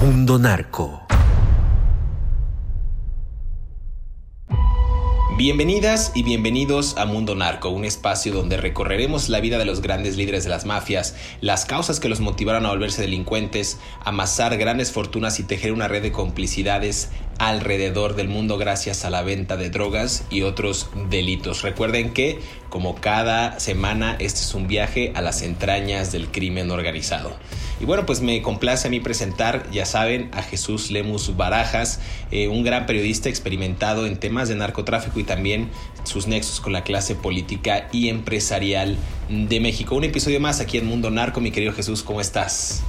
Mundo Narco. Bienvenidas y bienvenidos a Mundo Narco, un espacio donde recorreremos la vida de los grandes líderes de las mafias, las causas que los motivaron a volverse delincuentes, amasar grandes fortunas y tejer una red de complicidades alrededor del mundo gracias a la venta de drogas y otros delitos. Recuerden que, como cada semana, este es un viaje a las entrañas del crimen organizado. Y bueno, pues me complace a mí presentar, ya saben, a Jesús Lemus Barajas, eh, un gran periodista experimentado en temas de narcotráfico y también sus nexos con la clase política y empresarial de México. Un episodio más aquí en Mundo Narco, mi querido Jesús, ¿cómo estás?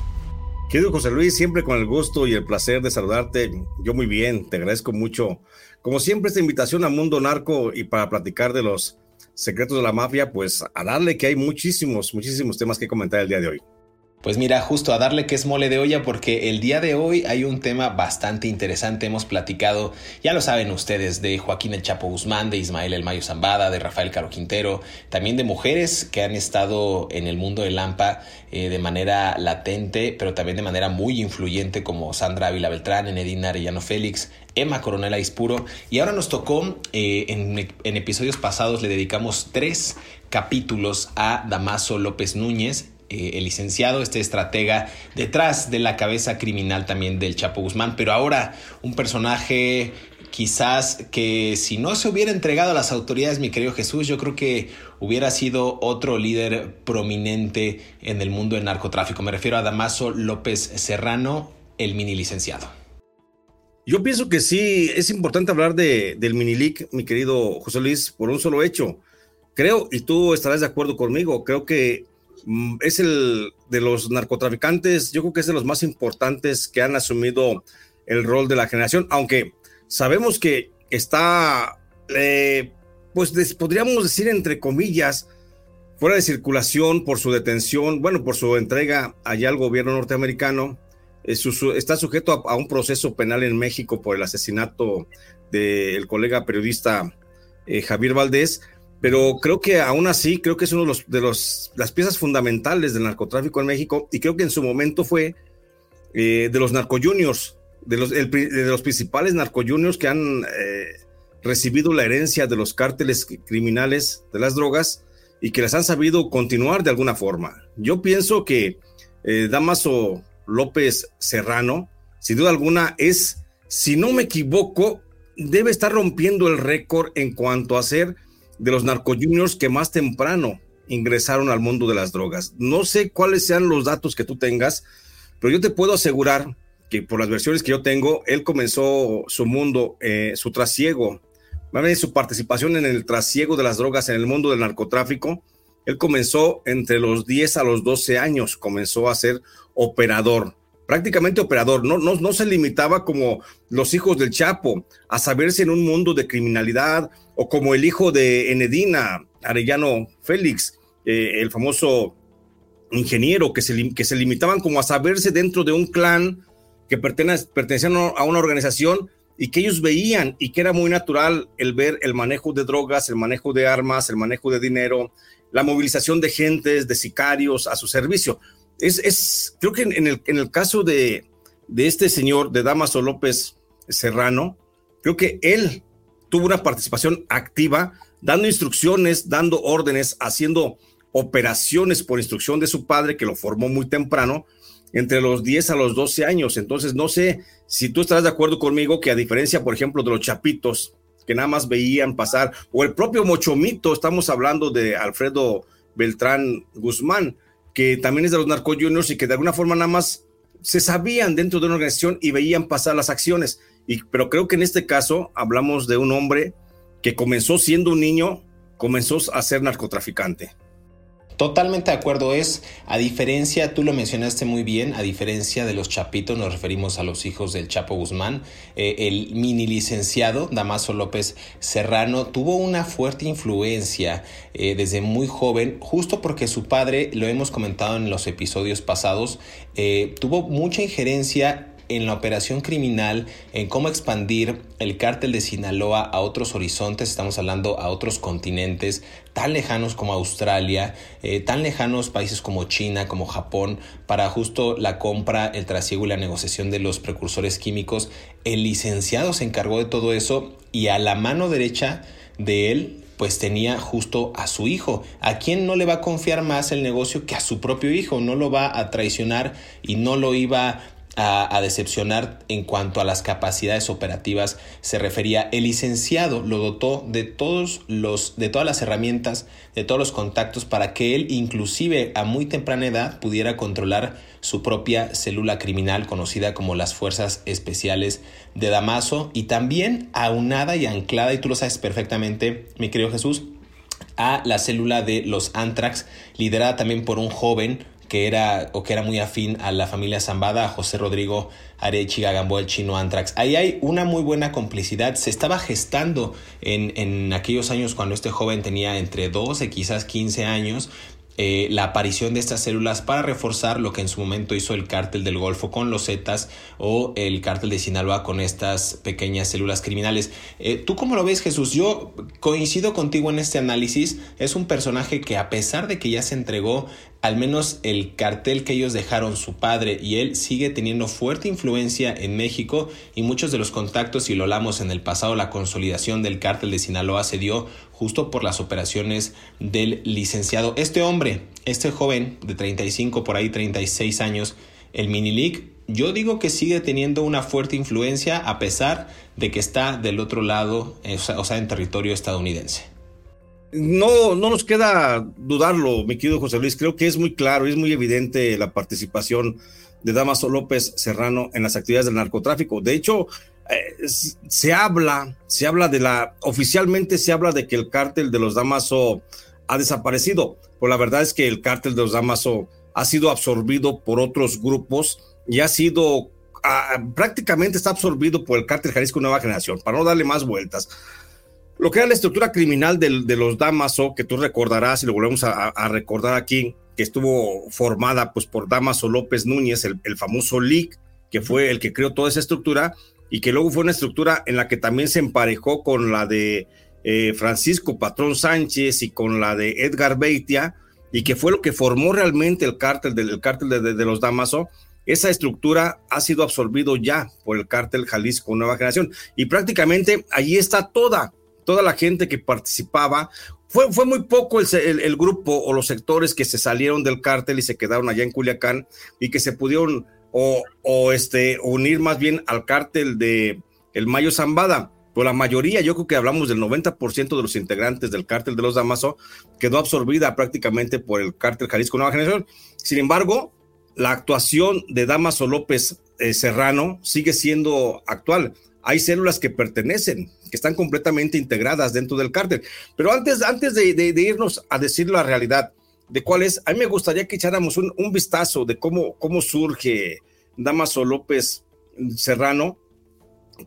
Querido José Luis, siempre con el gusto y el placer de saludarte. Yo muy bien, te agradezco mucho. Como siempre, esta invitación a Mundo Narco y para platicar de los secretos de la mafia, pues a darle que hay muchísimos, muchísimos temas que comentar el día de hoy. Pues mira, justo a darle que es mole de olla porque el día de hoy hay un tema bastante interesante. Hemos platicado, ya lo saben ustedes, de Joaquín El Chapo Guzmán, de Ismael El Mayo Zambada, de Rafael Caro Quintero, también de mujeres que han estado en el mundo del Lampa eh, de manera latente, pero también de manera muy influyente como Sandra Ávila Beltrán, Enedina Arellano Félix, Emma Coronel Aispuro. Y ahora nos tocó, eh, en episodios pasados le dedicamos tres capítulos a Damaso López Núñez eh, el licenciado, este estratega detrás de la cabeza criminal también del Chapo Guzmán, pero ahora un personaje quizás que si no se hubiera entregado a las autoridades, mi querido Jesús, yo creo que hubiera sido otro líder prominente en el mundo del narcotráfico. Me refiero a Damaso López Serrano, el mini licenciado. Yo pienso que sí, es importante hablar de, del Minilic, mi querido José Luis, por un solo hecho. Creo, y tú estarás de acuerdo conmigo, creo que es el de los narcotraficantes, yo creo que es de los más importantes que han asumido el rol de la generación, aunque sabemos que está, eh, pues podríamos decir entre comillas, fuera de circulación por su detención, bueno, por su entrega allá al gobierno norteamericano, eh, está sujeto a, un proceso penal en México por el asesinato del colega periodista eh, Javier Valdés, pero creo que aún así, creo que es una de, los, de las piezas fundamentales del narcotráfico en México y creo que en su momento fue eh, de los narcojuniors, de los, de los principales narcojuniors que han eh, recibido la herencia de los cárteles criminales de las drogas y que las han sabido continuar de alguna forma. Yo pienso que eh, Damaso López Serrano, sin duda alguna, es, si no me equivoco, debe estar rompiendo el récord en cuanto a ser de los narcojuniors que más temprano ingresaron al mundo de las drogas. No sé cuáles sean los datos que tú tengas, pero yo te puedo asegurar que por las versiones que yo tengo, él comenzó su mundo, eh, su trasiego, su participación en el trasiego de las drogas en el mundo del narcotráfico. Él comenzó entre los 10 a los 12 años, comenzó a ser operador prácticamente operador, no, no, no se limitaba como los hijos del Chapo a saberse en un mundo de criminalidad o como el hijo de Enedina, Arellano Félix, eh, el famoso ingeniero, que se, que se limitaban como a saberse dentro de un clan que pertenecían a una organización y que ellos veían y que era muy natural el ver el manejo de drogas, el manejo de armas, el manejo de dinero, la movilización de gentes, de sicarios a su servicio. Es, es creo que en, el, en el caso de, de este señor, de Damaso López Serrano, creo que él tuvo una participación activa, dando instrucciones, dando órdenes, haciendo operaciones por instrucción de su padre, que lo formó muy temprano, entre los 10 a los 12 años. Entonces, no sé si tú estarás de acuerdo conmigo que a diferencia, por ejemplo, de los chapitos, que nada más veían pasar, o el propio Mochomito, estamos hablando de Alfredo Beltrán Guzmán, que también es de los narco juniors y que de alguna forma nada más se sabían dentro de una organización y veían pasar las acciones. Y, pero creo que en este caso hablamos de un hombre que comenzó siendo un niño, comenzó a ser narcotraficante. Totalmente de acuerdo, es a diferencia, tú lo mencionaste muy bien, a diferencia de los chapitos, nos referimos a los hijos del Chapo Guzmán, eh, el mini licenciado Damaso López Serrano tuvo una fuerte influencia eh, desde muy joven, justo porque su padre, lo hemos comentado en los episodios pasados, eh, tuvo mucha injerencia en la operación criminal, en cómo expandir el cártel de Sinaloa a otros horizontes, estamos hablando a otros continentes tan lejanos como Australia, eh, tan lejanos países como China, como Japón, para justo la compra, el trasiego y la negociación de los precursores químicos. El licenciado se encargó de todo eso y a la mano derecha de él pues tenía justo a su hijo. ¿A quién no le va a confiar más el negocio que a su propio hijo? No lo va a traicionar y no lo iba a, decepcionar en cuanto a las capacidades operativas se refería. El licenciado lo dotó de todos los, de todas las herramientas, de todos los contactos para que él, inclusive a muy temprana edad, pudiera controlar su propia célula criminal conocida como las Fuerzas Especiales de Damaso y también aunada y anclada, y tú lo sabes perfectamente, mi querido Jesús, a la célula de los Antrax, liderada también por un joven que era o que era muy afín a la familia Zambada, José Rodrigo Arechiga Gamboa, el chino Antrax. Ahí hay una muy buena complicidad. Se estaba gestando en, en aquellos años cuando este joven tenía entre 12, quizás 15 años, eh, la aparición de estas células para reforzar lo que en su momento hizo el cártel del Golfo con los Zetas o el cártel de Sinaloa con estas pequeñas células criminales. Eh, ¿Tú cómo lo ves, Jesús? Yo coincido contigo en este análisis. Es un personaje que a pesar de que ya se entregó al menos el cartel que ellos dejaron su padre y él sigue teniendo fuerte influencia en México y muchos de los contactos, si lo hablamos en el pasado, la consolidación del cártel de Sinaloa se dio justo por las operaciones del licenciado. Este hombre, este joven de 35, por ahí 36 años, el Minilic, yo digo que sigue teniendo una fuerte influencia a pesar de que está del otro lado, o sea, en territorio estadounidense. No, no nos queda dudarlo, mi querido José Luis. Creo que es muy claro, es muy evidente la participación de Damaso López Serrano en las actividades del narcotráfico. De hecho, eh, se habla, se habla de la, oficialmente se habla de que el cártel de los Damaso ha desaparecido, pues la verdad es que el cártel de los Damaso ha sido absorbido por otros grupos y ha sido ah, prácticamente está absorbido por el cártel Jalisco Nueva Generación, para no darle más vueltas. Lo que era la estructura criminal de, de los Damaso, que tú recordarás y lo volvemos a, recordar aquí, que estuvo formada pues por Damaso López Núñez, el, famoso LIC, que fue el que creó toda esa estructura y que luego fue una estructura en la que también se emparejó con la de eh, Francisco Patrón Sánchez y con la de Edgar Beitia, y que fue lo que formó realmente el cártel, del, cártel de, los Damaso, esa estructura ha sido absorbido ya por el cártel Jalisco Nueva Generación y prácticamente allí está toda, toda la gente que participaba. Fue, fue muy poco el, grupo o los sectores que se salieron del cártel y se quedaron allá en Culiacán y que se pudieron o, este, unir más bien al cártel de el Mayo Zambada. Pues la mayoría, yo creo que hablamos del 90% de los integrantes del cártel de los Damaso, quedó absorbida prácticamente por el cártel Jalisco Nueva Generación. Sin embargo, la actuación de Damaso López eh, Serrano sigue siendo actual hay células que pertenecen, que están completamente integradas dentro del cártel. Pero antes, antes de, irnos a decir la realidad de cuál es, a mí me gustaría que echáramos un, vistazo de cómo, cómo surge Damaso López Serrano.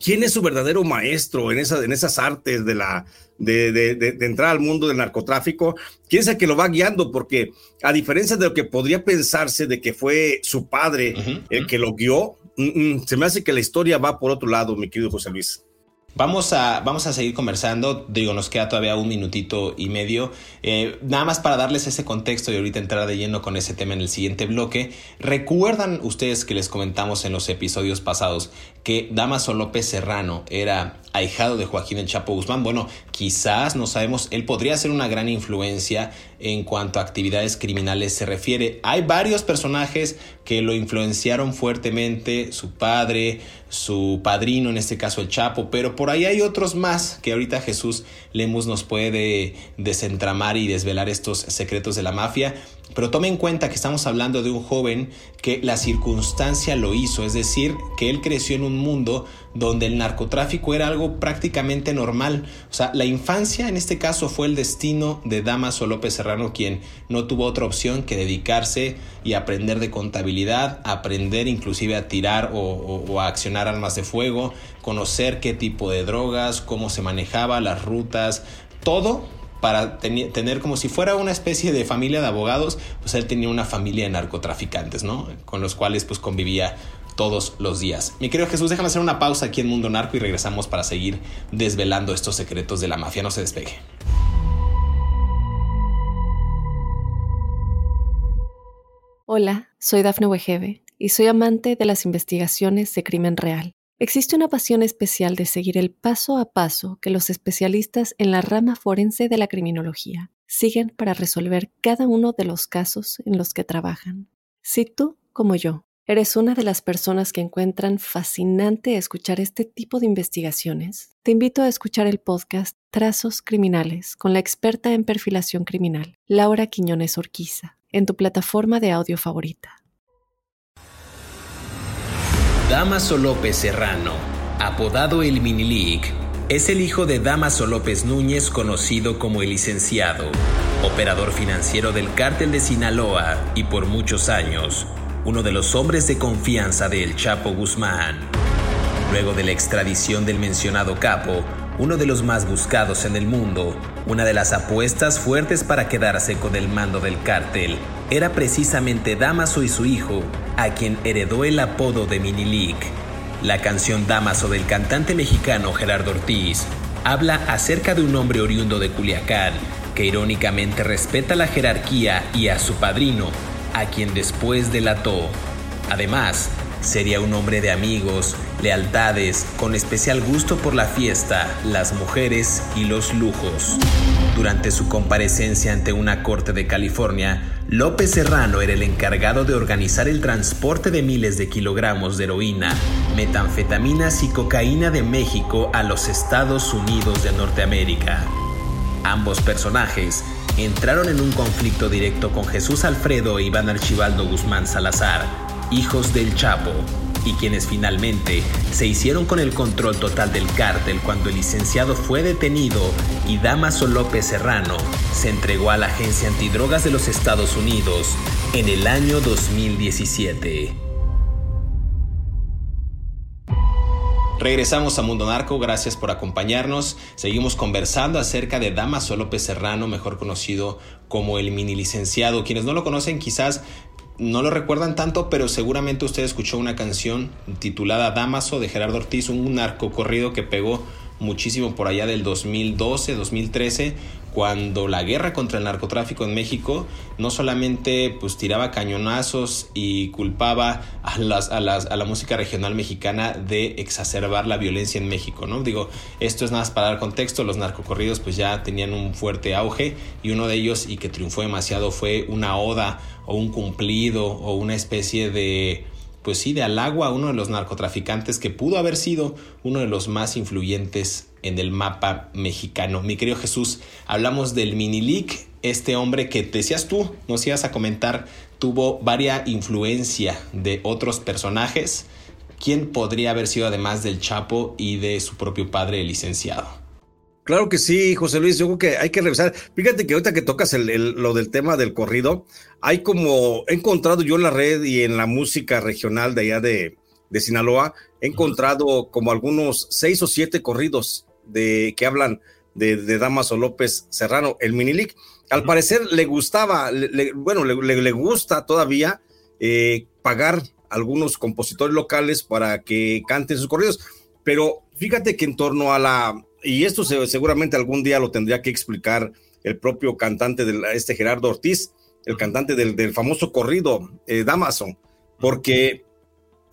¿Quién es su verdadero maestro en, esa, en esas artes de, la, de, entrar al mundo del narcotráfico? ¿Quién es el que lo va guiando? Porque a diferencia de lo que podría pensarse de que fue su padre el que lo guió, Mm, mm, se me hace que la historia va por otro lado, mi querido José Luis. Vamos a, vamos a seguir conversando, digo, nos queda todavía un minutito y medio. Eh, nada más para darles ese contexto y ahorita entrar de lleno con ese tema en el siguiente bloque. ¿Recuerdan ustedes que les comentamos en los episodios pasados que Damaso López Serrano era ahijado de Joaquín El Chapo Guzmán? Bueno, quizás, no sabemos, él podría ser una gran influencia en cuanto a actividades criminales se refiere. Hay varios personajes que lo influenciaron fuertemente, su padre, su padrino, en este caso el Chapo, pero por ahí hay otros más que ahorita Jesús Lemus nos puede desentramar y desvelar estos secretos de la mafia. Pero tome en cuenta que estamos hablando de un joven que la circunstancia lo hizo, es decir, que él creció en un mundo donde el narcotráfico era algo prácticamente normal. O sea, la infancia en este caso fue el destino de Damaso López Serrano, quien no tuvo otra opción que dedicarse y aprender de contabilidad, aprender inclusive a tirar o, a accionar armas de fuego, conocer qué tipo de drogas, cómo se manejaba, las rutas, todo para tener como si fuera una especie de familia de abogados, pues él tenía una familia de narcotraficantes, ¿no? Con los cuales pues convivía todos los días. Mi querido Jesús, déjame hacer una pausa aquí en Mundo Narco y regresamos para seguir desvelando estos secretos de la mafia. No se despegue. Hola, soy Dafne Wegebe y soy amante de las investigaciones de crimen real. Existe una pasión especial de seguir el paso a paso que los especialistas en la rama forense de la criminología siguen para resolver cada uno de los casos en los que trabajan. Si tú, como yo, ¿Eres una de las personas que encuentran fascinante escuchar este tipo de investigaciones? Te invito a escuchar el podcast Trazos Criminales con la experta en perfilación criminal, Laura Quiñones Orquiza, en tu plataforma de audio favorita. Damaso López Serrano, apodado el Minilic, es el hijo de Damaso López Núñez, conocido como el licenciado, operador financiero del cártel de Sinaloa y por muchos años uno de los hombres de confianza del Chapo Guzmán. Luego de la extradición del mencionado capo, uno de los más buscados en el mundo, una de las apuestas fuertes para quedarse con el mando del cártel, era precisamente Damaso y su hijo, a quien heredó el apodo de Minilic. La canción Damaso del cantante mexicano Gerardo Ortiz habla acerca de un hombre oriundo de Culiacán que irónicamente respeta la jerarquía y a su padrino, a quien después delató. Además, sería un hombre de amigos, lealtades, con especial gusto por la fiesta, las mujeres y los lujos. Durante su comparecencia ante una corte de California, López Serrano era el encargado de organizar el transporte de miles de kilogramos de heroína, metanfetaminas y cocaína de México a los Estados Unidos de Norteamérica. Ambos personajes entraron en un conflicto directo con Jesús Alfredo e Iván Archibaldo Guzmán Salazar, hijos del Chapo, y quienes finalmente se hicieron con el control total del cártel cuando el licenciado fue detenido y Damaso López Serrano se entregó a la Agencia Antidrogas de los Estados Unidos en el año 2017. Regresamos a Mundo Narco, gracias por acompañarnos. Seguimos conversando acerca de Damaso López Serrano, mejor conocido como el mini licenciado. Quienes no lo conocen quizás no lo recuerdan tanto, pero seguramente usted escuchó una canción titulada Damaso de Gerardo Ortiz, un narco corrido que pegó muchísimo por allá del 2012, 2013, cuando la guerra contra el narcotráfico en México no solamente pues tiraba cañonazos y culpaba a, las, a, las, a la música regional mexicana de exacerbar la violencia en México, ¿no? Digo, esto es nada más para dar contexto, los narcocorridos pues ya tenían un fuerte auge y uno de ellos y que triunfó demasiado fue una oda o un cumplido o una especie de pues sí, de Alagua, uno de los narcotraficantes que pudo haber sido uno de los más influyentes en el mapa mexicano. Mi querido Jesús, hablamos del Minilic, este hombre que decías tú, nos ibas a comentar, tuvo varia influencia de otros personajes. ¿Quién podría haber sido además del Chapo y de su propio padre, el licenciado? Claro que sí, José Luis, yo creo que hay que revisar. Fíjate que ahorita que tocas lo del tema del corrido, hay como, he encontrado yo en la red y en la música regional de allá de, Sinaloa, he encontrado como algunos seis o siete corridos de, que hablan de, de Damaso López Serrano, el Minilic. Al parecer le gustaba, bueno, le, gusta todavía eh, pagar algunos compositores locales para que canten sus corridos, pero fíjate que en torno a la, y esto seguramente algún día lo tendría que explicar el propio cantante de este Gerardo Ortiz, el cantante del, famoso corrido eh, Damaso, porque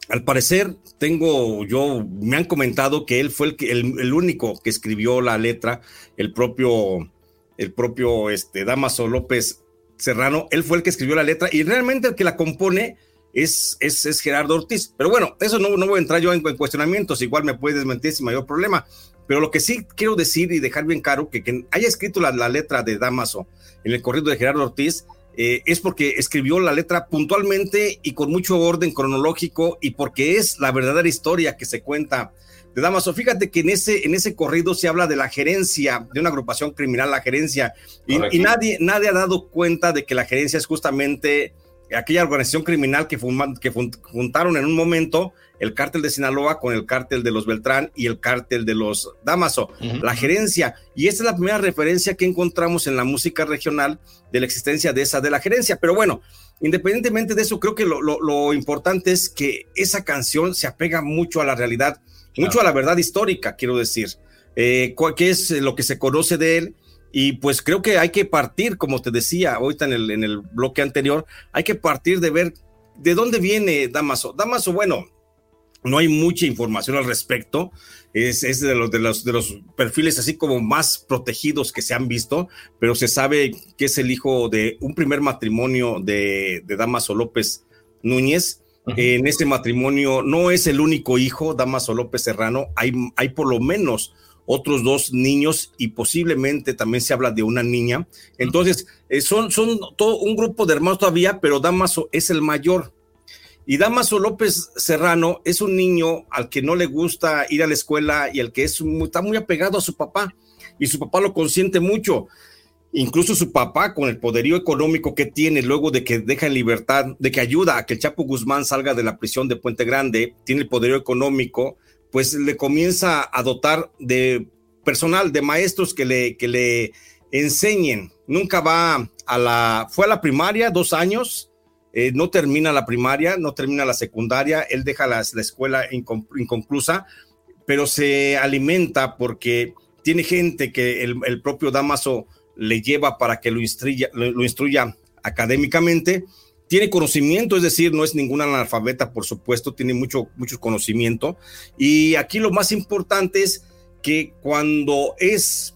al parecer tengo yo, me han comentado que él fue el, el, único que escribió la letra, el propio, el propio este, Damaso López Serrano, él fue el que escribió la letra y realmente el que la compone es, es, Gerardo Ortiz. Pero bueno, eso no, no voy a entrar yo en, cuestionamientos, igual me puede desmentir sin mayor problema. Pero lo que sí quiero decir y dejar bien claro que quien haya escrito la, la letra de Damaso en el corrido de Gerardo Ortiz eh, es porque escribió la letra puntualmente y con mucho orden cronológico y porque es la verdadera historia que se cuenta de Damaso. Fíjate que en ese, en ese corrido se habla de la gerencia, de una agrupación criminal, la gerencia, y, y, nadie, nadie ha dado cuenta de que la gerencia es justamente aquella organización criminal que, que juntaron en un momento el cártel de Sinaloa con el cártel de los Beltrán y el cártel de los Damaso, la gerencia. Y esta es la primera referencia que encontramos en la música regional de la existencia de esa, de la gerencia. Pero bueno, independientemente de eso, creo que lo, importante es que esa canción se apega mucho a la realidad, mucho a la verdad histórica, quiero decir, eh, que es lo que se conoce de él y pues creo que hay que partir, como te decía ahorita en el, en el bloque anterior, hay que partir de ver de dónde viene Damaso. Damaso, bueno, no hay mucha información al respecto. Es, es de, los, de, los, de los perfiles así como más protegidos que se han visto, pero se sabe que es el hijo de un primer matrimonio de, de Damaso López Núñez. En ese matrimonio no es el único hijo, Damaso López Serrano, hay, hay por lo menos otros dos niños y posiblemente también se habla de una niña. Entonces, eh, son, son todo un grupo de hermanos todavía, pero Damaso es el mayor. Y Damaso López Serrano es un niño al que no le gusta ir a la escuela y al que es está muy apegado a su papá y su papá lo consiente mucho. Incluso su papá, con el poderío económico que tiene luego de que deja en libertad, de que ayuda a que el Chapo Guzmán salga de la prisión de Puente Grande, tiene el poderío económico, pues le comienza a dotar de personal, de maestros que le, que le enseñen. Nunca va a la, fue a la primaria dos años, eh, no termina la primaria, no termina la secundaria, él deja la, escuela inconclusa, pero se alimenta porque tiene gente que el, propio Damaso le lleva para que lo instruya, lo instruya académicamente tiene conocimiento, es decir, no es ningún analfabeta, por supuesto, tiene mucho, mucho conocimiento. Y aquí lo más importante es que cuando es,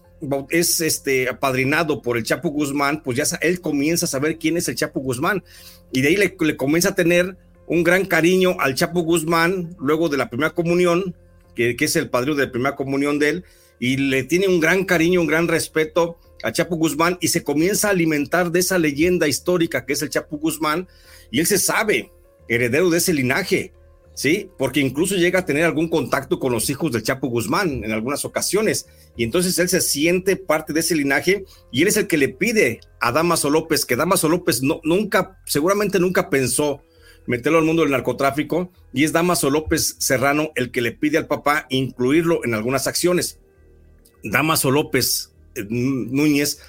es este, apadrinado por el Chapo Guzmán, pues ya él comienza a saber quién es el Chapo Guzmán. Y de ahí le, le comienza a tener un gran cariño al Chapo Guzmán luego de la primera comunión, que, que es el padrino de la primera comunión de él, y le tiene un gran cariño, un gran respeto a Chapo Guzmán y se comienza a alimentar de esa leyenda histórica que es el Chapo Guzmán y él se sabe heredero de ese linaje, ¿sí? Porque incluso llega a tener algún contacto con los hijos del Chapo Guzmán en algunas ocasiones y entonces él se siente parte de ese linaje y él es el que le pide a Damaso López, que Damaso López no, nunca, seguramente nunca pensó meterlo al mundo del narcotráfico y es Damaso López Serrano el que le pide al papá incluirlo en algunas acciones. Damaso López Núñez,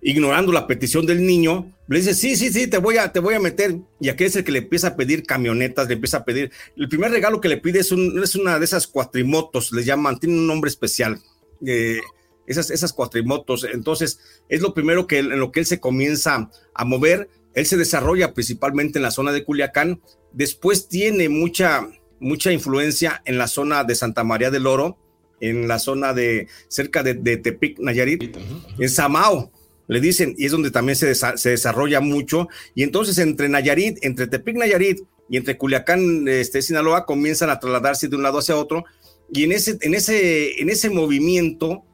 ignorando la petición del niño, le dice, sí, sí, sí, te voy a, te voy a meter. Y aquel es el que le empieza a pedir camionetas, le empieza a pedir. El primer regalo que le pide es, una de esas cuatrimotos, le llaman, tiene un nombre especial. Eh, esas, esas cuatrimotos. Entonces, es lo primero que en lo que él se comienza a mover. Él se desarrolla principalmente en la zona de Culiacán. Después tiene mucha, mucha influencia en la zona de Santa María del Oro en la zona de cerca de, Tepic, Nayarit, en Samao, le dicen, y es donde también se, se, desarrolla mucho. Y entonces entre Nayarit, entre Tepic, Nayarit y entre Culiacán, este, Sinaloa, comienzan a trasladarse de un lado hacia otro. Y en ese, en ese, en ese movimiento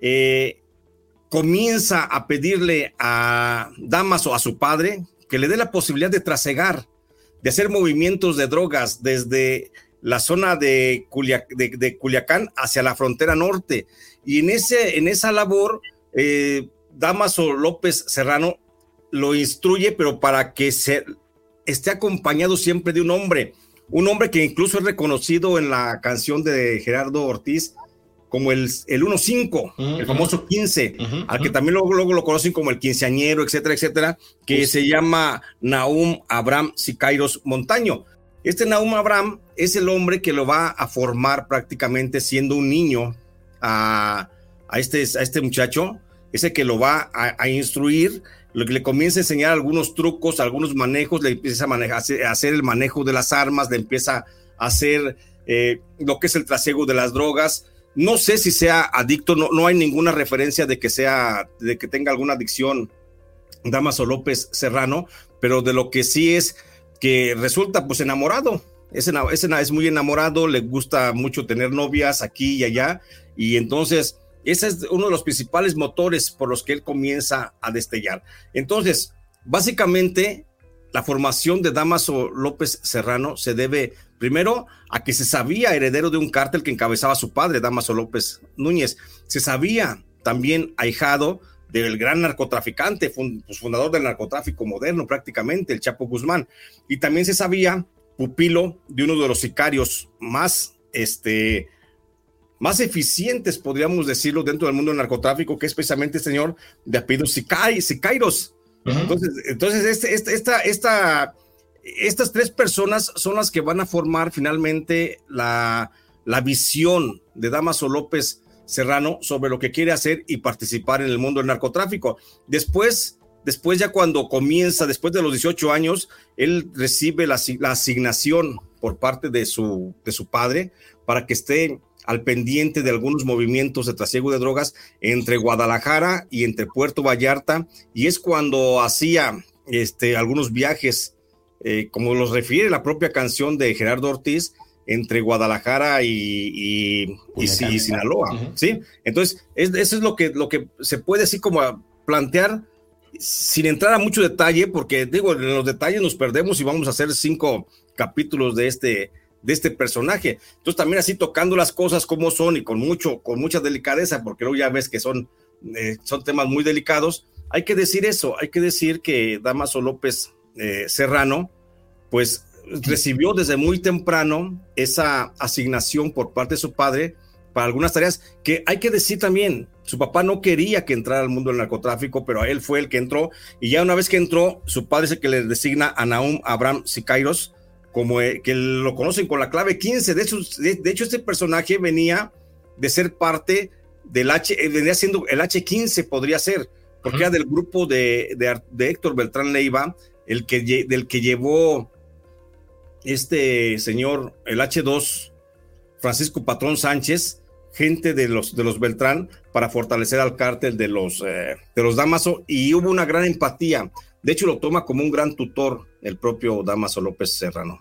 eh, comienza a pedirle a Damaso, a su padre, que le dé la posibilidad de trasegar, de hacer movimientos de drogas desde la zona de, de, Culiacán hacia la frontera norte. Y en, ese, en esa labor, eh, Damaso López Serrano lo instruye, pero para que se, esté acompañado siempre de un hombre, un hombre que incluso es reconocido en la canción de Gerardo Ortiz como el, el 1-5, el famoso 15, al que también luego, luego, lo conocen como el quinceañero, etcétera, etcétera, que se llama Naum Abraham Sicairos Montaño. Este Nahum Abraham es el hombre que lo va a formar prácticamente siendo un niño a, este, a este muchacho, ese que lo va a, instruir, lo que le comienza a enseñar algunos trucos, algunos manejos, le empieza a, a hacer el manejo de las armas, le empieza a hacer eh, lo que es el trasiego de las drogas. No sé si sea adicto, no, no hay ninguna referencia de que sea, de que tenga alguna adicción Damaso López Serrano, pero de lo que sí es que resulta pues enamorado. Es, es, es muy enamorado, le gusta mucho tener novias aquí y allá, y entonces ese es uno de los principales motores por los que él comienza a destellar. Entonces, básicamente, la formación de Damaso López Serrano se debe primero a que se sabía heredero de un cártel que encabezaba su padre, Damaso López Núñez. Se sabía también ahijado del gran narcotraficante, pues, fundador del narcotráfico moderno prácticamente, el Chapo Guzmán. Y también se sabía pupilo de uno de los sicarios más, este, más eficientes, podríamos decirlo, dentro del mundo del narcotráfico, que es precisamente el señor de apellido Sicairos. Entonces, entonces este, este, esta, esta, estas tres personas son las que van a formar finalmente la, la visión de Damaso López Serrano sobre lo que quiere hacer y participar en el mundo del narcotráfico. Después, después ya cuando comienza, después de los 18 años, él recibe la, asignación por parte de su, de su padre para que esté al pendiente de algunos movimientos de trasiego de drogas entre Guadalajara y entre Puerto Vallarta, y es cuando hacía este, algunos viajes, eh, como los refiere la propia canción de Gerardo Ortiz, entre Guadalajara y, y, Sinaloa, ¿sí? Entonces, eso es lo que, lo que se puede así como plantear sin entrar a mucho detalle, porque digo, en los detalles nos perdemos y vamos a hacer cinco capítulos de este, de este personaje. Entonces, también así tocando las cosas como son y con mucho, con mucha delicadeza, porque luego ya ves que son, eh, son temas muy delicados, hay que decir eso, hay que decir que Damaso López eh, Serrano, pues recibió desde muy temprano esa asignación por parte de su padre para algunas tareas que hay que decir también, su papá no quería que entrara al mundo del narcotráfico, pero a él fue el que entró y ya una vez que entró, su padre es el que le designa a Naum Abraham Sicairos como eh, que lo conocen con la clave 15. De hecho, de, hecho, este personaje venía de ser parte del H, eh, venía siendo el H15 podría ser, porque era del grupo de, de, Héctor Beltrán Leiva, el que, del que llevó este señor, el H2, Francisco Patrón Sánchez, gente de los, de los Beltrán, para fortalecer al cártel de los, eh, de los Damaso, y hubo una gran empatía. De hecho, lo toma como un gran tutor el propio Damaso López Serrano.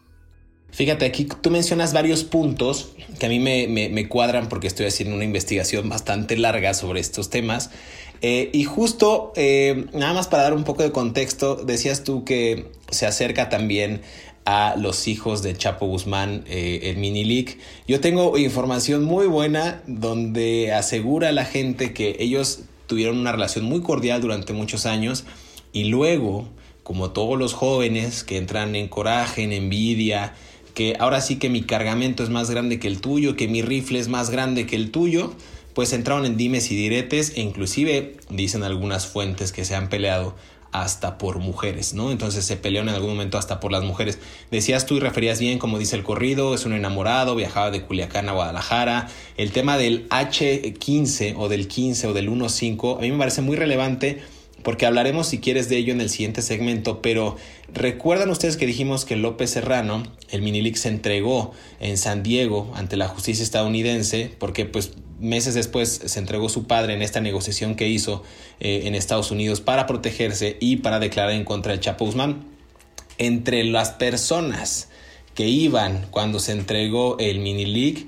Fíjate, aquí tú mencionas varios puntos que a mí me, cuadran porque estoy haciendo una investigación bastante larga sobre estos temas. Eh, y justo, eh, nada más para dar un poco de contexto, decías tú que se acerca también a los hijos de Chapo Guzmán eh, el Mini League. Yo tengo información muy buena donde asegura a la gente que ellos tuvieron una relación muy cordial durante muchos años y luego, como todos los jóvenes que entran en coraje, en envidia, que ahora sí que mi cargamento es más grande que el tuyo, que mi rifle es más grande que el tuyo, pues entraron en dimes y diretes e inclusive dicen algunas fuentes que se han peleado hasta por mujeres, ¿no? Entonces se pelearon en algún momento hasta por las mujeres. Decías tú y referías bien, como dice el corrido, es un enamorado, viajaba de Culiacán a Guadalajara. El tema del H15 o del 15 o del 15, a mí me parece muy relevante porque hablaremos si quieres de ello en el siguiente segmento, pero recuerdan ustedes que dijimos que López Serrano, el Minilix, se entregó en San Diego ante la justicia estadounidense, porque pues meses después se entregó su padre en esta negociación que hizo eh, en Estados Unidos para protegerse y para declarar en contra del Chapo. Entre las personas que iban cuando se entregó el mini league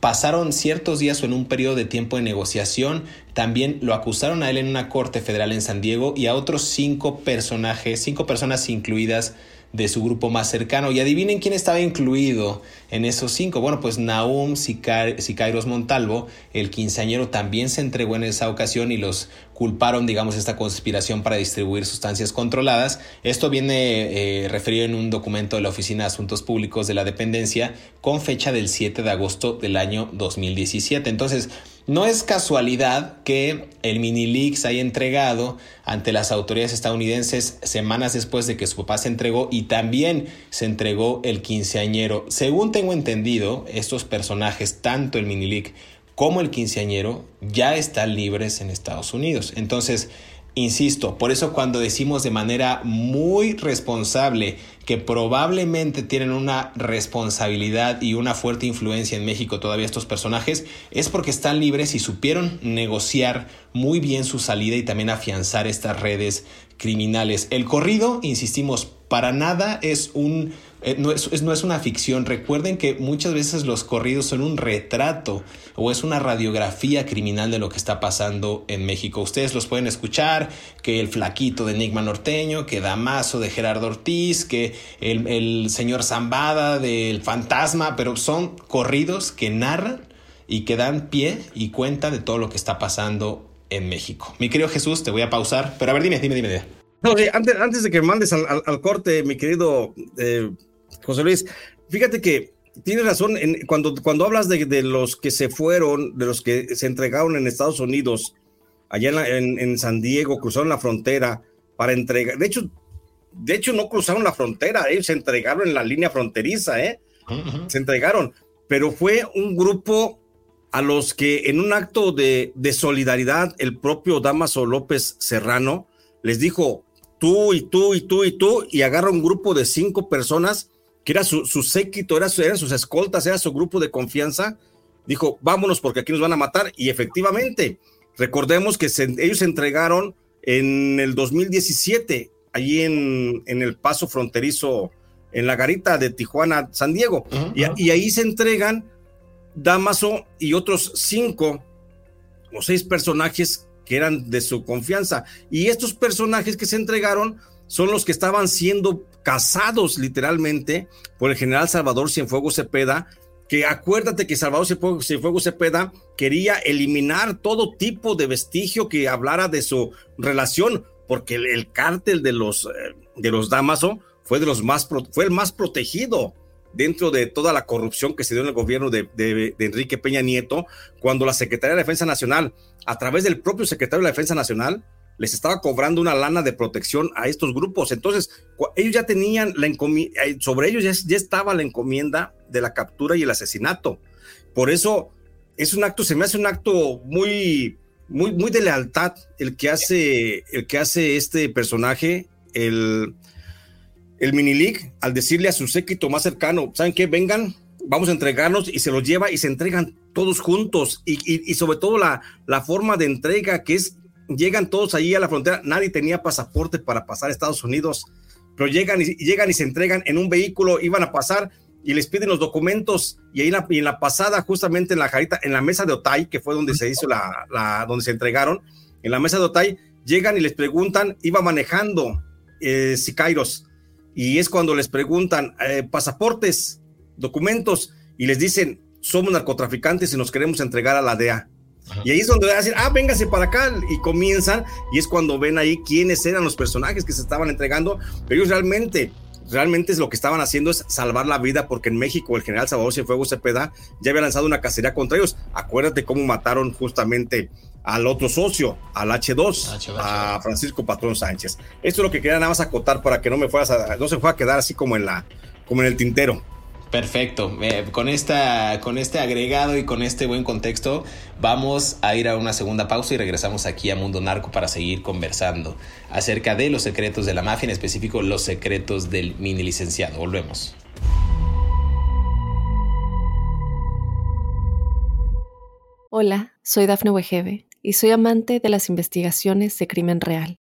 pasaron ciertos días o en un periodo de tiempo de negociación. También lo acusaron a él en una corte federal en San Diego y a otros cinco personajes, cinco personas incluidas de su grupo más cercano. Y adivinen quién estaba incluido en esos cinco. Bueno, pues Naum Sicairos Montalvo, el quinceañero, también se entregó en esa ocasión y los culparon, digamos, esta conspiración para distribuir sustancias controladas. Esto viene eh, referido en un documento de la Oficina de Asuntos Públicos de la Dependencia con fecha del 7 de agosto del año 2017. Entonces, No es casualidad que el mini leak se haya entregado ante las autoridades estadounidenses semanas después de que su papá se entregó y también se entregó el quinceañero. Según tengo entendido, estos personajes, tanto el mini leak como el quinceañero, ya están libres en Estados Unidos. Entonces, Insisto, por eso cuando decimos de manera muy responsable que probablemente tienen una responsabilidad y una fuerte influencia en México todavía estos personajes, es porque están libres y supieron negociar muy bien su salida y también afianzar estas redes criminales. El corrido, insistimos, para nada es un eh, no, es, no es una ficción. Recuerden que muchas veces los corridos son un retrato o es una radiografía criminal de lo que está pasando en México. Ustedes los pueden escuchar, que el flaquito de Enigma Norteño, que Damaso de Gerardo Ortiz, que el, señor Zambada del Fantasma, pero son corridos que narran y que dan pie y cuenta de todo lo que está pasando en México. Mi querido Jesús, te voy a pausar, pero a ver, dime, dime, dime. No, antes, antes, de que mandes al, al, corte, mi querido eh, José Luis, fíjate que tienes razón en, cuando, cuando hablas de, de, los que se fueron, de los que se entregaron en Estados Unidos, allá en, en, San Diego, cruzaron la frontera para entregar. De hecho, de hecho, no cruzaron la frontera, ellos se entregaron en la línea fronteriza, ¿eh? Uh -huh. Se entregaron, pero fue un grupo a los que en un acto de, de solidaridad, el propio Damaso López Serrano les dijo, tú y tú y tú y tú, y agarra un grupo de cinco personas, que era su, su séquito, era sus escoltas, era su grupo de confianza, dijo, vámonos porque aquí nos van a matar, y efectivamente, recordemos que se, ellos se entregaron en el 2017, allí en, en, el paso fronterizo, en la garita de Tijuana, San Diego, uh -huh. y, y ahí se entregan Damaso y otros cinco o seis personajes que eran de su confianza. Y estos personajes que se entregaron son los que estaban siendo cazados literalmente por el general Salvador Cienfuegos Cepeda, que acuérdate que Salvador Cienfuegos Cepeda quería eliminar todo tipo de vestigio que hablara de su relación, porque el, el cártel de los, de los Damaso fue, de los más, fue el más protegido dentro de toda la corrupción que se dio en el gobierno de, Enrique Peña Nieto, cuando la Secretaría de Defensa Nacional, a través del propio secretario de la Defensa Nacional, les estaba cobrando una lana de protección a estos grupos. Entonces, ellos ya tenían la encomienda, eh, sobre ellos ya, ya estaba la encomienda de la captura y el asesinato. Por eso es un acto, se me hace un acto muy, muy, muy de lealtad el que hace, el que hace este personaje, el, el mini league al decirle a su séquito más cercano, ¿saben qué? Vengan, vamos a entregarnos y se los lleva y se entregan todos juntos y, y, y, sobre todo la, la forma de entrega que es, llegan todos ahí a la frontera, nadie tenía pasaporte para pasar a Estados Unidos, pero llegan y, llegan y se entregan en un vehículo, iban a pasar y les piden los documentos y ahí en la, pasada justamente en la jarita, en la mesa de Otay, que fue donde se hizo la, la, donde se entregaron, en la mesa de Otay, llegan y les preguntan, iba manejando eh, Sicairos, y es cuando les preguntan eh, pasaportes, documentos, y les dicen, somos narcotraficantes y nos queremos entregar a la DEA. Ajá. Y ahí es donde van a decir, ah, véngase para acá, y comienzan, y es cuando ven ahí quiénes eran los personajes que se estaban entregando, pero ellos realmente, realmente es lo que estaban haciendo es salvar la vida, porque en México el general Salvador Cienfuegos Cepeda ya había lanzado una cacería contra ellos. Acuérdate cómo mataron justamente al otro socio, al H2, H2, a Francisco Patrón Sánchez. Esto es lo que quería nada más acotar para que no me fueras a, no se fuera a quedar así como en la, como en el tintero. Perfecto. Eh, con, esta, con este agregado y con este buen contexto, vamos a ir a una segunda pausa y regresamos aquí a Mundo Narco para seguir conversando acerca de los secretos de la mafia, en específico los secretos del mini licenciado. Volvemos. Hola, soy Dafne Wegebe y soy amante de las investigaciones de crimen real.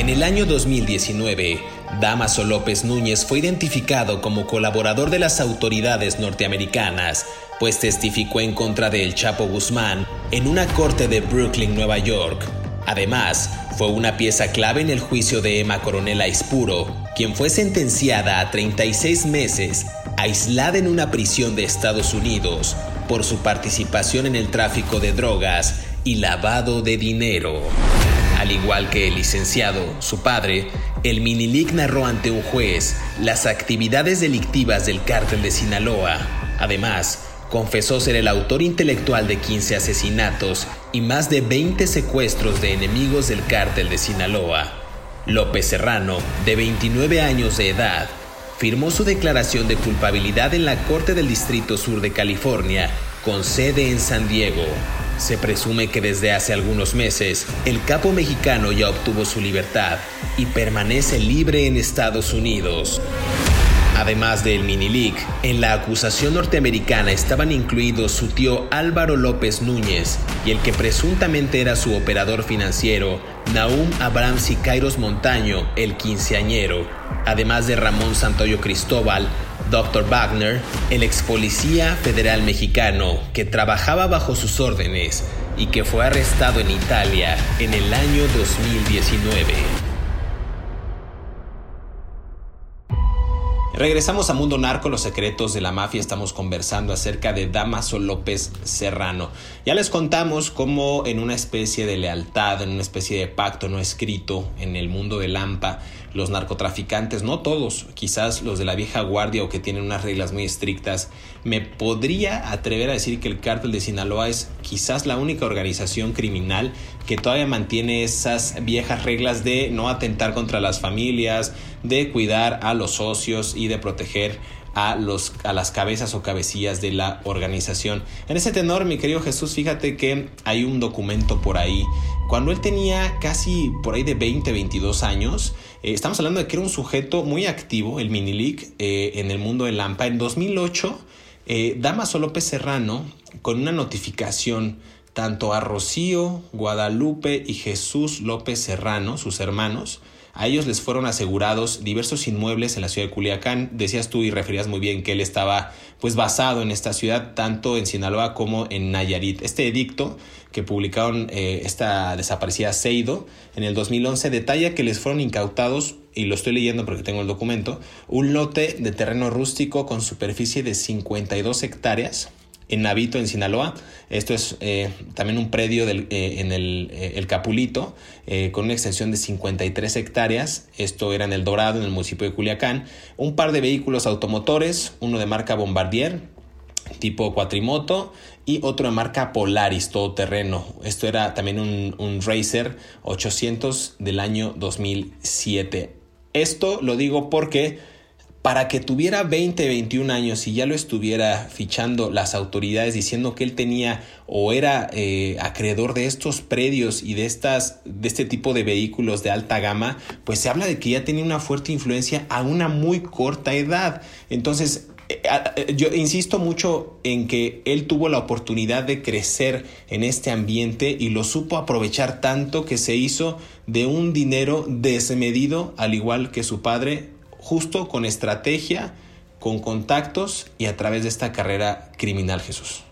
En el año 2019, Damaso López Núñez fue identificado como colaborador de las autoridades norteamericanas, pues testificó en contra de El Chapo Guzmán en una corte de Brooklyn, Nueva York. Además, fue una pieza clave en el juicio de Emma Coronel Aispuro, quien fue sentenciada a 36 meses aislada en una prisión de Estados Unidos por su participación en el tráfico de drogas y lavado de dinero. Al igual que el licenciado, su padre, el Minilic narró ante un juez las actividades delictivas del cártel de Sinaloa. Además, confesó ser el autor intelectual de 15 asesinatos y más de 20 secuestros de enemigos del cártel de Sinaloa. López Serrano, de 29 años de edad, firmó su declaración de culpabilidad en la Corte del Distrito Sur de California, con sede en San Diego. Se presume que desde hace algunos meses el capo mexicano ya obtuvo su libertad y permanece libre en Estados Unidos. Además del mini league, en la acusación norteamericana estaban incluidos su tío Álvaro López Núñez y el que presuntamente era su operador financiero, Naum Abraham Sicairos Montaño, el quinceañero, además de Ramón Santoyo Cristóbal, Dr. Wagner, el ex policía federal mexicano que trabajaba bajo sus órdenes y que fue arrestado en Italia en el año 2019. Regresamos a Mundo Narco, los secretos de la mafia. Estamos conversando acerca de Damaso López Serrano. Ya les contamos cómo en una especie de lealtad, en una especie de pacto no escrito en el mundo de Lampa, los narcotraficantes, no todos, quizás los de la vieja guardia o que tienen unas reglas muy estrictas, me podría atrever a decir que el cártel de Sinaloa es quizás la única organización criminal que todavía mantiene esas viejas reglas de no atentar contra las familias, de cuidar a los socios y de proteger a, los, a las cabezas o cabecillas de la organización. En ese tenor, mi querido Jesús, fíjate que hay un documento por ahí. Cuando él tenía casi por ahí de 20, 22 años, eh, estamos hablando de que era un sujeto muy activo, el Minilic, eh, en el mundo de Lampa. En 2008, eh, Damaso López Serrano, con una notificación tanto a Rocío, Guadalupe y Jesús López Serrano, sus hermanos, a ellos les fueron asegurados diversos inmuebles en la ciudad de Culiacán. Decías tú y referías muy bien que él estaba pues basado en esta ciudad, tanto en Sinaloa como en Nayarit. Este edicto que publicaron eh, esta desaparecida Seido en el 2011 detalla que les fueron incautados, y lo estoy leyendo porque tengo el documento, un lote de terreno rústico con superficie de 52 hectáreas en Navito, en Sinaloa. Esto es eh, también un predio eh, en el, el Capulito, con una extensión de 53 hectáreas. Esto era en El Dorado, en el municipio de Culiacán. Un par de vehículos automotores, uno de marca Bombardier, tipo cuatrimoto y otro de marca Polaris todoterreno. Esto era también un, un Racer 800 del año 2007. Esto lo digo porque para que tuviera 20, 21 años y ya lo estuviera fichando las autoridades diciendo que él tenía o era eh, acreedor de estos predios y de, estas, de este tipo de vehículos de alta gama, pues se habla de que ya tenía una fuerte influencia a una muy corta edad. Entonces, eh, eh, yo insisto mucho en que él tuvo la oportunidad de crecer en este ambiente y lo supo aprovechar tanto que se hizo de un dinero desmedido, al igual que su padre, justo con estrategia, con contactos y a través de esta carrera criminal, Jesús.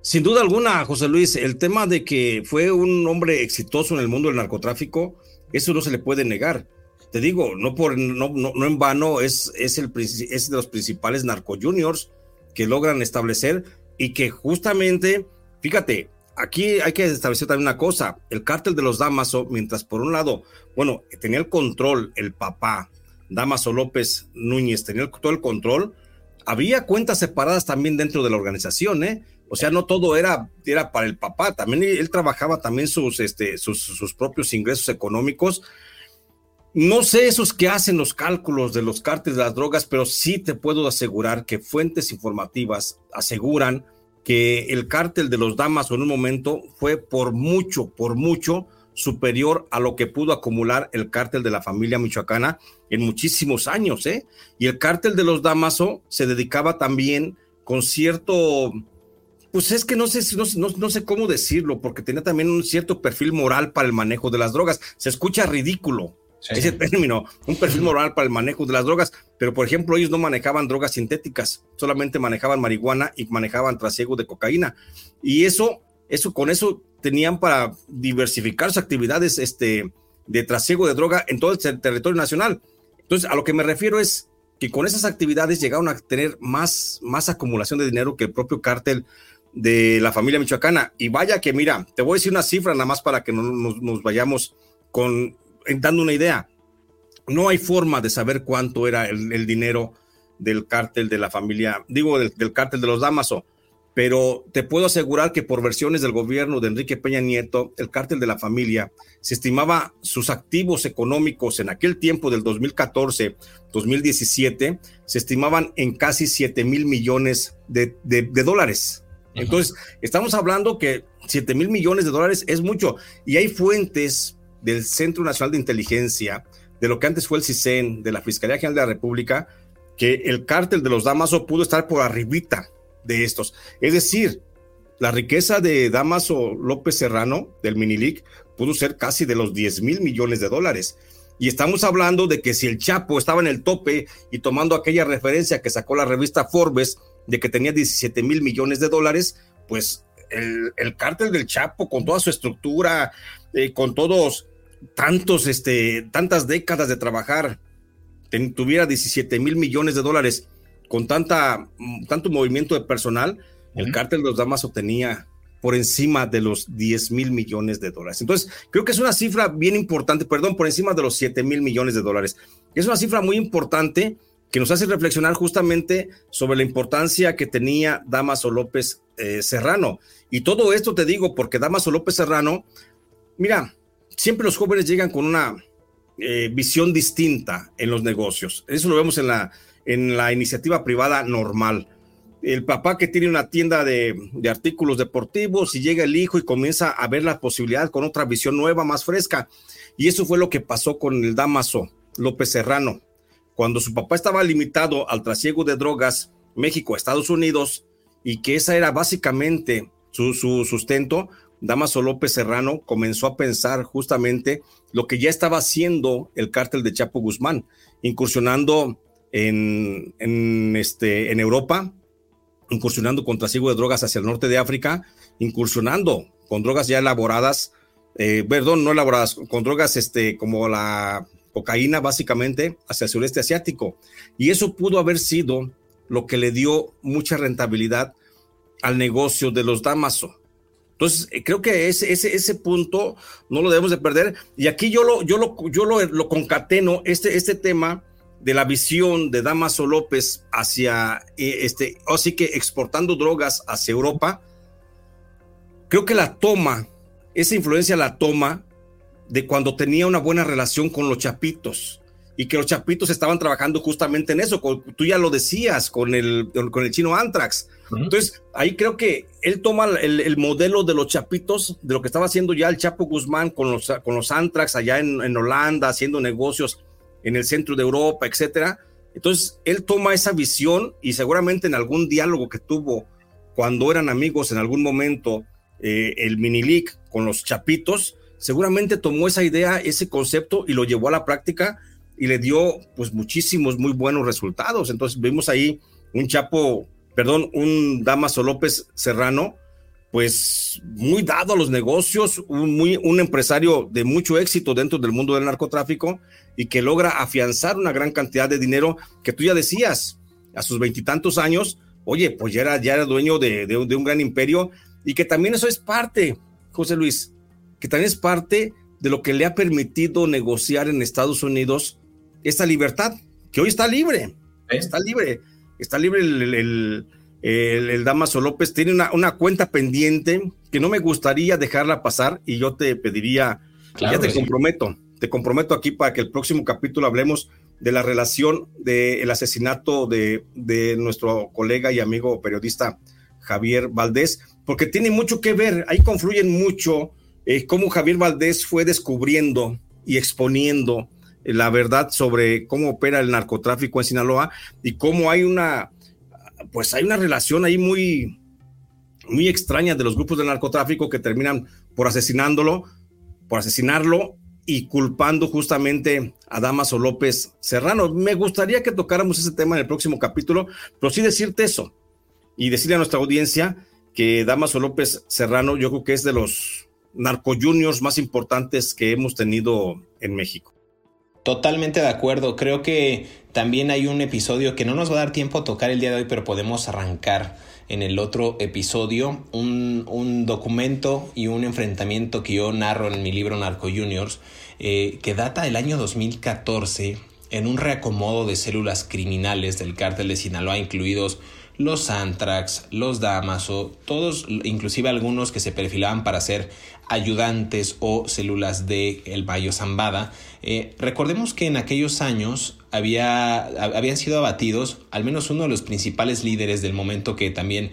Sin duda alguna, José Luis, el tema de que fue un hombre exitoso en el mundo del narcotráfico, eso no se le puede negar te digo, no, por, no, en vano, es, es, el, es de los principales narco juniors que logran establecer y que justamente, fíjate, aquí hay que establecer también una cosa, el cártel de los Damaso, mientras por un lado, bueno, tenía el control el papá, Damaso López Núñez, tenía todo el control, había cuentas separadas también dentro de la organización, ¿eh? O sea, no todo era, era para el papá, también él trabajaba también sus, este, sus, sus propios ingresos económicos, no sé esos que hacen los cálculos de los cárteles de las drogas, pero sí te puedo asegurar que fuentes informativas aseguran que el cártel de los damas en un momento fue por mucho, por mucho superior a lo que pudo acumular el cártel de la familia michoacana en muchísimos años, ¿eh? Y el cártel de los Damaso se dedicaba también con cierto, pues es que no sé, no, no, no, sé cómo decirlo, porque tenía también un cierto perfil moral para el manejo de las drogas. Se escucha ridículo, ese término, un perfil moral para el manejo de las drogas, pero por ejemplo ellos no manejaban drogas sintéticas, solamente manejaban marihuana y manejaban trasiego de cocaína. Y eso, eso con eso tenían para diversificar sus actividades este, de trasiego de droga en todo el territorio nacional. Entonces, a lo que me refiero es que con esas actividades llegaron a tener más, más acumulación de dinero que el propio cártel de la familia michoacana. Y vaya que, mira, te voy a decir una cifra nada más para que no, nos, vayamos con, dando una idea. No hay forma de saber cuánto era el, dinero del cártel de la familia, digo, del, del cártel de los Damaso pero te puedo asegurar que por versiones del gobierno de Enrique Peña Nieto, el cártel de la familia, se estimaba sus activos económicos en aquel tiempo del 2014-2017, se estimaban en casi 7 mil millones de, dólares. Entonces, estamos hablando que 7 mil millones de dólares es mucho. Y hay fuentes del Centro Nacional de Inteligencia, de lo que antes fue el CISEN, de la Fiscalía General de la República, que el cártel de los Damaso pudo estar por arribita de estos. Es decir, la riqueza de Damaso López Serrano del Minilic pudo ser casi de los 10 mil millones de dólares. Y estamos hablando de que si el Chapo estaba en el tope y tomando aquella referencia que sacó la revista Forbes de que tenía 17 mil millones de dólares, pues el, el, cártel del Chapo con toda su estructura, eh, con todos tantos, este, tantas décadas de trabajar, tuviera 17 mil millones de dólares con tanta, tanto movimiento de personal, el cártel de los Damaso tenía por encima de los 10 mil millones de dólares. Entonces, creo que es una cifra bien importante, perdón, por encima de los 7 mil millones de dólares. Es una cifra muy importante que nos hace reflexionar justamente sobre la importancia que tenía Damaso López eh, Serrano. Y todo esto te digo porque Damaso López Serrano, mira, siempre los jóvenes llegan con una eh, visión distinta en los negocios. Eso lo vemos en la, en la iniciativa privada normal. El papá que tiene una tienda de, artículos deportivos y llega el hijo y comienza a ver la posibilidad con otra visión nueva, más fresca. Y eso fue lo que pasó con el Damaso López Serrano. Cuando su papá estaba limitado al trasiego de drogas México, Estados Unidos, y que esa era básicamente su, su sustento, Damaso López Serrano comenzó a pensar justamente lo que ya estaba haciendo el cártel de Chapo Guzmán, incursionando en, este, en Europa, incursionando con trasiego de drogas hacia el norte de África, incursionando con drogas ya elaboradas, eh, perdón, no elaboradas, con drogas este, como la cocaína básicamente hacia el sureste asiático. Y eso pudo haber sido lo que le dio mucha rentabilidad al negocio de los Damaso. Entonces, eh, creo que ese, ese, ese punto no lo debemos de perder. Y aquí yo lo, yo lo, yo lo, lo concateno, este, este tema, de la visión de Damaso López hacia, eh, este, así que exportando drogas hacia Europa, creo que la toma, esa influencia la toma de cuando tenía una buena relación con los chapitos y que los chapitos estaban trabajando justamente en eso. Tú ya lo decías con el, con el chino Antrax. Entonces, ahí creo que él toma el, modelo de los chapitos, de lo que estaba haciendo ya el Chapo Guzmán con los, con los Antrax allá en, en Holanda, haciendo negocios en el centro de Europa, etcétera. Entonces, él toma esa visión y seguramente en algún diálogo que tuvo cuando eran amigos en algún momento, eh, el Minilic con los chapitos, seguramente tomó esa idea, ese concepto y lo llevó a la práctica y le dio pues muchísimos muy buenos resultados. Entonces vimos ahí un Chapo, perdón, un Damaso López Serrano, pues muy dado a los negocios, un, muy, un empresario de mucho éxito dentro del mundo del narcotráfico y que logra afianzar una gran cantidad de dinero que tú ya decías, a sus veintitantos años, oye, pues ya era, ya era dueño de, de, un gran imperio y que también eso es parte, José Luis, que también es parte de lo que le ha permitido negociar en Estados Unidos esta libertad, que hoy está libre, está libre, está libre el el, Damaso López tiene una, una, cuenta pendiente que no me gustaría dejarla pasar y yo te pediría, ya te comprometo, te comprometo aquí para que el próximo capítulo hablemos de la relación del asesinato de, de, nuestro colega y amigo periodista Javier Valdés, porque tiene mucho que ver, ahí confluyen mucho eh, cómo Javier Valdés fue descubriendo y exponiendo la verdad sobre cómo opera el narcotráfico en Sinaloa y cómo hay una pues hay una relación ahí muy, muy extraña de los grupos de narcotráfico que terminan por asesinándolo, por asesinarlo y culpando justamente a Damaso López Serrano. Me gustaría que tocáramos ese tema en el próximo capítulo, pero sí decirte eso y decirle a nuestra audiencia que Damaso López Serrano yo creo que es de los narco juniors más importantes que hemos tenido en México. Totalmente de acuerdo. Creo que también hay un episodio que no nos va a dar tiempo a tocar el día de hoy, pero podemos arrancar en el otro episodio un, un documento y un enfrentamiento que yo narro en mi libro Narco Juniors, eh, que data del año 2014 en un reacomodo de células criminales del cártel de Sinaloa, incluidos los Antrax, los Damaso, todos, inclusive algunos que se perfilaban para ser ayudantes o células de el Mayo Zambada. Eh, recordemos que en aquellos años había, habían sido abatidos al menos uno de los principales líderes del momento que también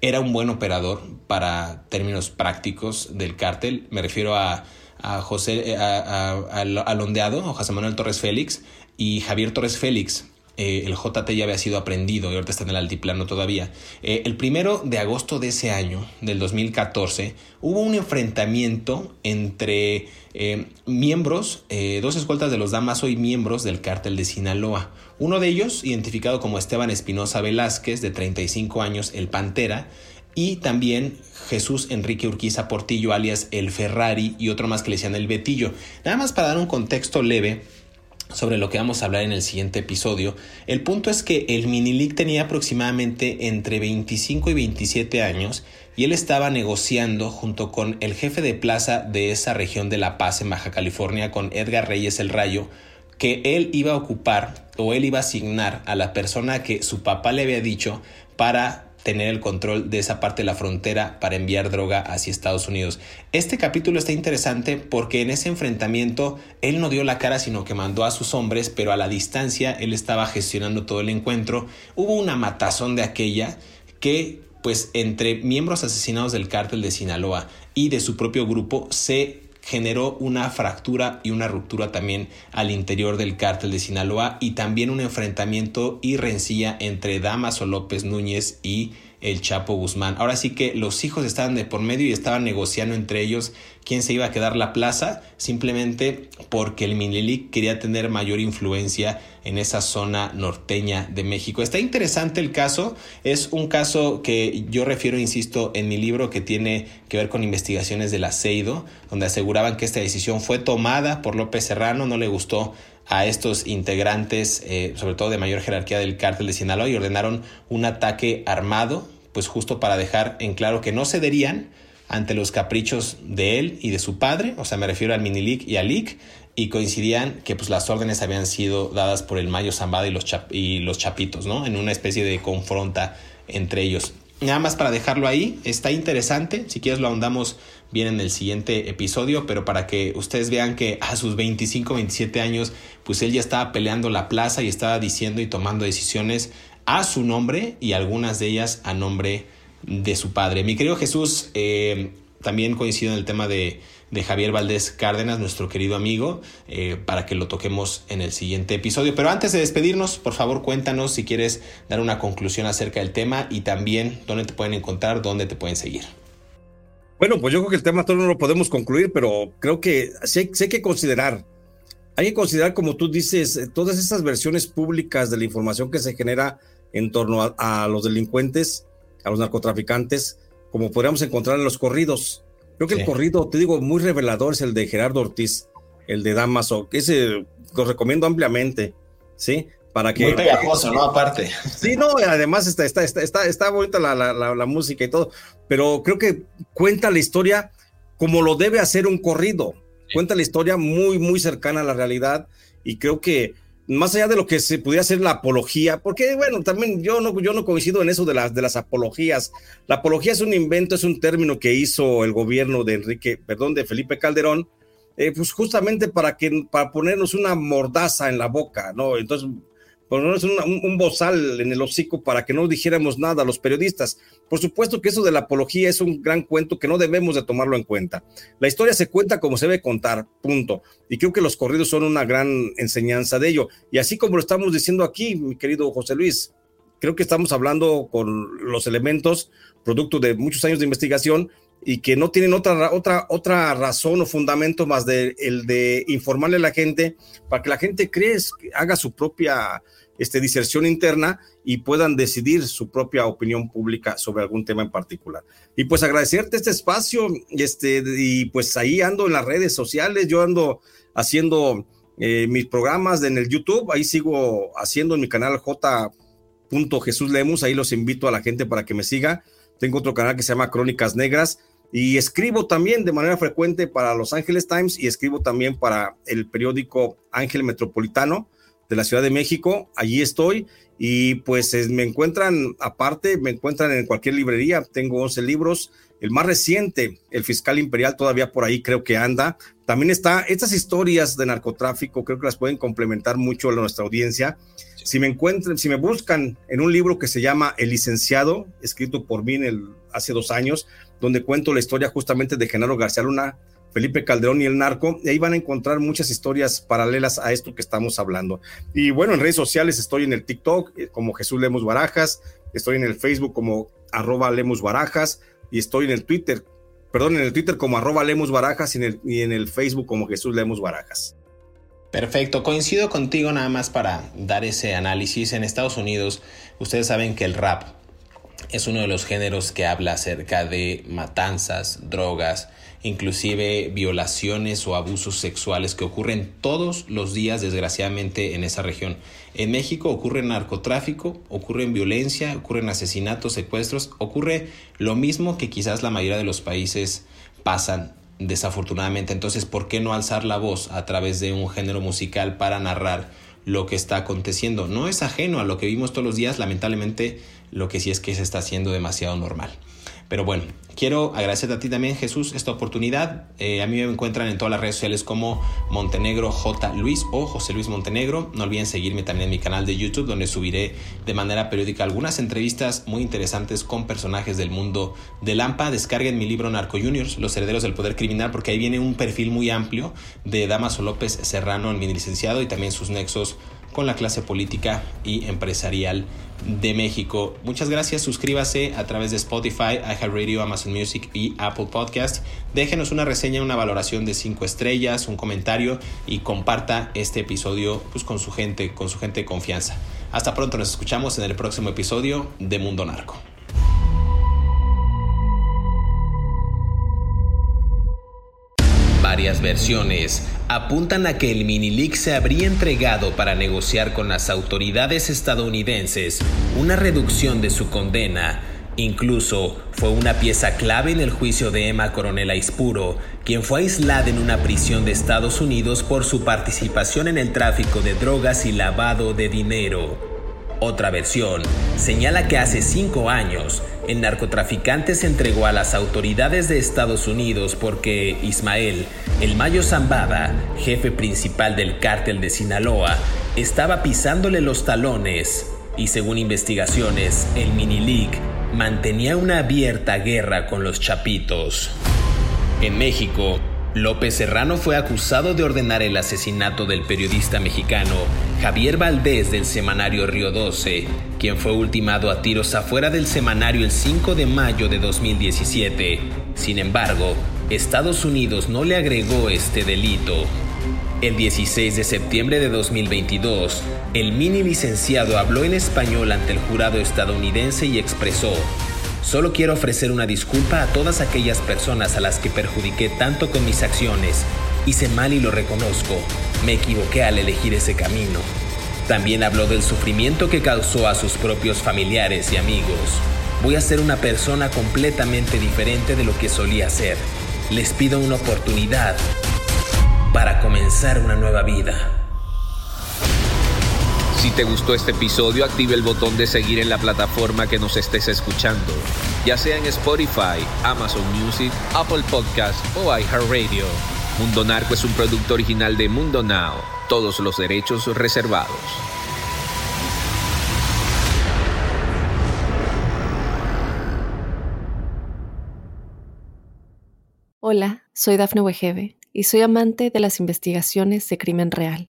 era un buen operador para términos prácticos del cártel. Me refiero a, a José, a, a, Londeado, o José Manuel Torres Félix y Javier Torres Félix eh, el JT ya había sido aprendido y ahorita está en el altiplano todavía. Eh, el primero de agosto de ese año, del 2014, hubo un enfrentamiento entre eh, miembros, dos escoltas de los Damaso y miembros del cártel de Sinaloa. Uno de ellos, identificado como Esteban Espinosa Velázquez, de 35 años, el Pantera, y también Jesús Enrique Urquiza Portillo, alias el Ferrari, y otro más que le decían el Betillo. Nada más para dar un contexto leve, sobre lo que vamos a hablar en el siguiente episodio. El punto es que el Minilic tenía aproximadamente entre 25 y 27 años y él estaba negociando junto con el jefe de plaza de esa región de La Paz en Baja California, con Edgar Reyes el Rayo, que él iba a ocupar o él iba a asignar a la persona que su papá le había dicho para tener el control de esa parte de la frontera para enviar droga hacia Estados Unidos. Este capítulo está interesante porque en ese enfrentamiento él no dio la cara sino que mandó a sus hombres, pero a la distancia él estaba gestionando todo el encuentro. Hubo una matazón de aquella que pues entre miembros asesinados del cártel de Sinaloa y de su propio grupo se generó una fractura y una ruptura también al interior del cártel de Sinaloa y también un enfrentamiento y rencilla entre Damaso López Núñez y el Chapo Guzmán. Ahora sí que los hijos estaban de por medio y estaban negociando entre ellos quién se iba a quedar la plaza, simplemente porque el Minilic quería tener mayor influencia en esa zona norteña de México. Está interesante el caso, es un caso que yo refiero, insisto, en mi libro que tiene que ver con investigaciones del aceido, donde aseguraban que esta decisión fue tomada por López Serrano, no le gustó a estos integrantes, eh, sobre todo de mayor jerarquía del cártel de Sinaloa, y ordenaron un ataque armado, pues justo para dejar en claro que no cederían ante los caprichos de él y de su padre, o sea, me refiero al Minilic y al Lic, y coincidían que pues las órdenes habían sido dadas por el Mayo Zambada y los, Chapitos, ¿no? En una especie de confronta entre ellos. Nada más para dejarlo ahí, está interesante, si quieres lo ahondamos bien en el siguiente episodio, pero para que ustedes vean que a sus 25, 27 años, pues él ya estaba peleando la plaza y estaba diciendo y tomando decisiones a su nombre y algunas de ellas a nombre de su padre. Mi querido Jesús, eh, también coincido en el tema de, de Javier Valdés Cárdenas, nuestro querido amigo, eh, para que lo toquemos en el siguiente episodio. Pero antes de despedirnos, por favor cuéntanos si quieres dar una conclusión acerca del tema y también dónde te pueden encontrar, dónde te pueden seguir. Bueno, pues yo creo que el tema todo no lo podemos concluir, pero creo que sí, hay que considerar, hay que considerar, como tú dices, eh, todas esas versiones públicas de la información que se genera en torno a los delincuentes, a los narcotraficantes, como podríamos encontrar en los corridos. Creo que el corrido, te digo, muy revelador es el de Gerardo Ortiz, el de Damaso, que ese lo recomiendo ampliamente, ¿sí? Para que, muy pegajoso, ¿no? Aparte. Sí, no, además está, está, está, está, está bonita la, la, la, música y todo, pero creo que cuenta la historia como lo debe hacer un corrido. Cuenta la historia muy, muy cercana a la realidad y creo que más allá de lo que se pudiera hacer la apología, porque bueno, también yo no, yo no coincido en eso de las, de las apologías. La apología es un invento, es un término que hizo el gobierno de Enrique, perdón, de Felipe Calderón, eh, pues justamente para que, para ponernos una mordaza en la boca, ¿no? Entonces, ponernos un, un, bozal en el hocico para que no dijéramos nada a los periodistas. Por supuesto que eso de la apología es un gran cuento que no debemos de tomarlo en cuenta. La historia se cuenta como se debe contar, punto. Y creo que los corridos son una gran enseñanza de ello. Y así como lo estamos diciendo aquí, mi querido José Luis, creo que estamos hablando con los elementos, producto de muchos años de investigación, y que no tienen otra, otra, otra razón o fundamento más de el de informarle a la gente para que la gente cree, haga su propia este, diserción interna y puedan decidir su propia opinión pública sobre algún tema en particular. Y pues agradecerte este espacio, este, y pues ahí ando en las redes sociales, yo ando haciendo eh, mis programas en el YouTube, ahí sigo haciendo en mi canal J. Jesús Lemus, ahí los invito a la gente para que me siga. Tengo otro canal que se llama Crónicas Negras y escribo también de manera frecuente para Los Ángeles Times y escribo también para el periódico Ángel Metropolitano de la Ciudad de México. Allí estoy y pues me encuentran, aparte, me encuentran en cualquier librería. Tengo 11 libros. El más reciente, El Fiscal Imperial, todavía por ahí creo que anda. También está, estas historias de narcotráfico creo que las pueden complementar mucho a nuestra audiencia. Si me encuentran, si me buscan en un libro que se llama El Licenciado, escrito por mí hace dos años, donde cuento la historia justamente de Genaro García Luna, Felipe Calderón y el narco, y ahí van a encontrar muchas historias paralelas a esto que estamos hablando. Y bueno, en redes sociales estoy en el TikTok eh, como Jesús Lemos Barajas, estoy en el Facebook como arroba Lemos Barajas, y estoy en el Twitter, perdón, en el Twitter como arroba Lemos Barajas y en el, Facebook como Jesús Lemos Barajas. Perfecto, coincido contigo nada más para dar ese análisis. En Estados Unidos, ustedes saben que el rap es uno de los géneros que habla acerca de matanzas, drogas, inclusive violaciones o abusos sexuales que ocurren todos los días desgraciadamente en esa región. En México ocurre narcotráfico, ocurre violencia, ocurren asesinatos, secuestros, ocurre lo mismo que quizás la mayoría de los países pasan desafortunadamente. Entonces, ¿por qué no alzar la voz a través de un género musical para narrar lo que está aconteciendo? No es ajeno a lo que vimos todos los días, lamentablemente lo que sí es que se está haciendo demasiado normal. Pero bueno, quiero agradecerte a ti también, Jesús, esta oportunidad. Eh, a mí me encuentran en todas las redes sociales como Montenegro J. Luis o José Luis Montenegro. No olviden seguirme también en mi canal de YouTube, donde subiré de manera periódica algunas entrevistas muy interesantes con personajes del mundo de Lampa. Descarguen mi libro Narco Juniors, Los Herederos del Poder Criminal, porque ahí viene un perfil muy amplio de Damaso López Serrano, el mini licenciado, y también sus nexos con la clase política y empresarial de México. Muchas gracias, suscríbase a través de Spotify, iHeartRadio, Amazon Music y Apple Podcast. Déjenos una reseña, una valoración de 5 estrellas, un comentario y comparta este episodio pues, con su gente, con su gente de confianza. Hasta pronto, nos escuchamos en el próximo episodio de Mundo Narco. Varias versiones apuntan a que el Minilic se habría entregado para negociar con las autoridades estadounidenses una reducción de su condena. Incluso fue una pieza clave en el juicio de Emma Coronel Aispuro, quien fue aislada en una prisión de Estados Unidos por su participación en el tráfico de drogas y lavado de dinero. Otra versión señala que hace cinco años el narcotraficante se entregó a las autoridades de Estados Unidos porque Ismael, el Mayo Zambada, jefe principal del cártel de Sinaloa, estaba pisándole los talones y según investigaciones, el Mini League mantenía una abierta guerra con los chapitos. En México, López Serrano fue acusado de ordenar el asesinato del periodista mexicano Javier Valdés del semanario Río 12, quien fue ultimado a tiros afuera del semanario el 5 de mayo de 2017. Sin embargo, Estados Unidos no le agregó este delito. El 16 de septiembre de 2022, el mini licenciado habló en español ante el jurado estadounidense y expresó, Solo quiero ofrecer una disculpa a todas aquellas personas a las que perjudiqué tanto con mis acciones. Hice mal y lo reconozco. Me equivoqué al elegir ese camino. También habló del sufrimiento que causó a sus propios familiares y amigos. Voy a ser una persona completamente diferente de lo que solía ser. Les pido una oportunidad para comenzar una nueva vida. Si te gustó este episodio, active el botón de seguir en la plataforma que nos estés escuchando, ya sea en Spotify, Amazon Music, Apple Podcast o iHeartRadio. Mundo Narco es un producto original de Mundo Now, todos los derechos reservados. Hola, soy Dafne Wegebe y soy amante de las investigaciones de crimen real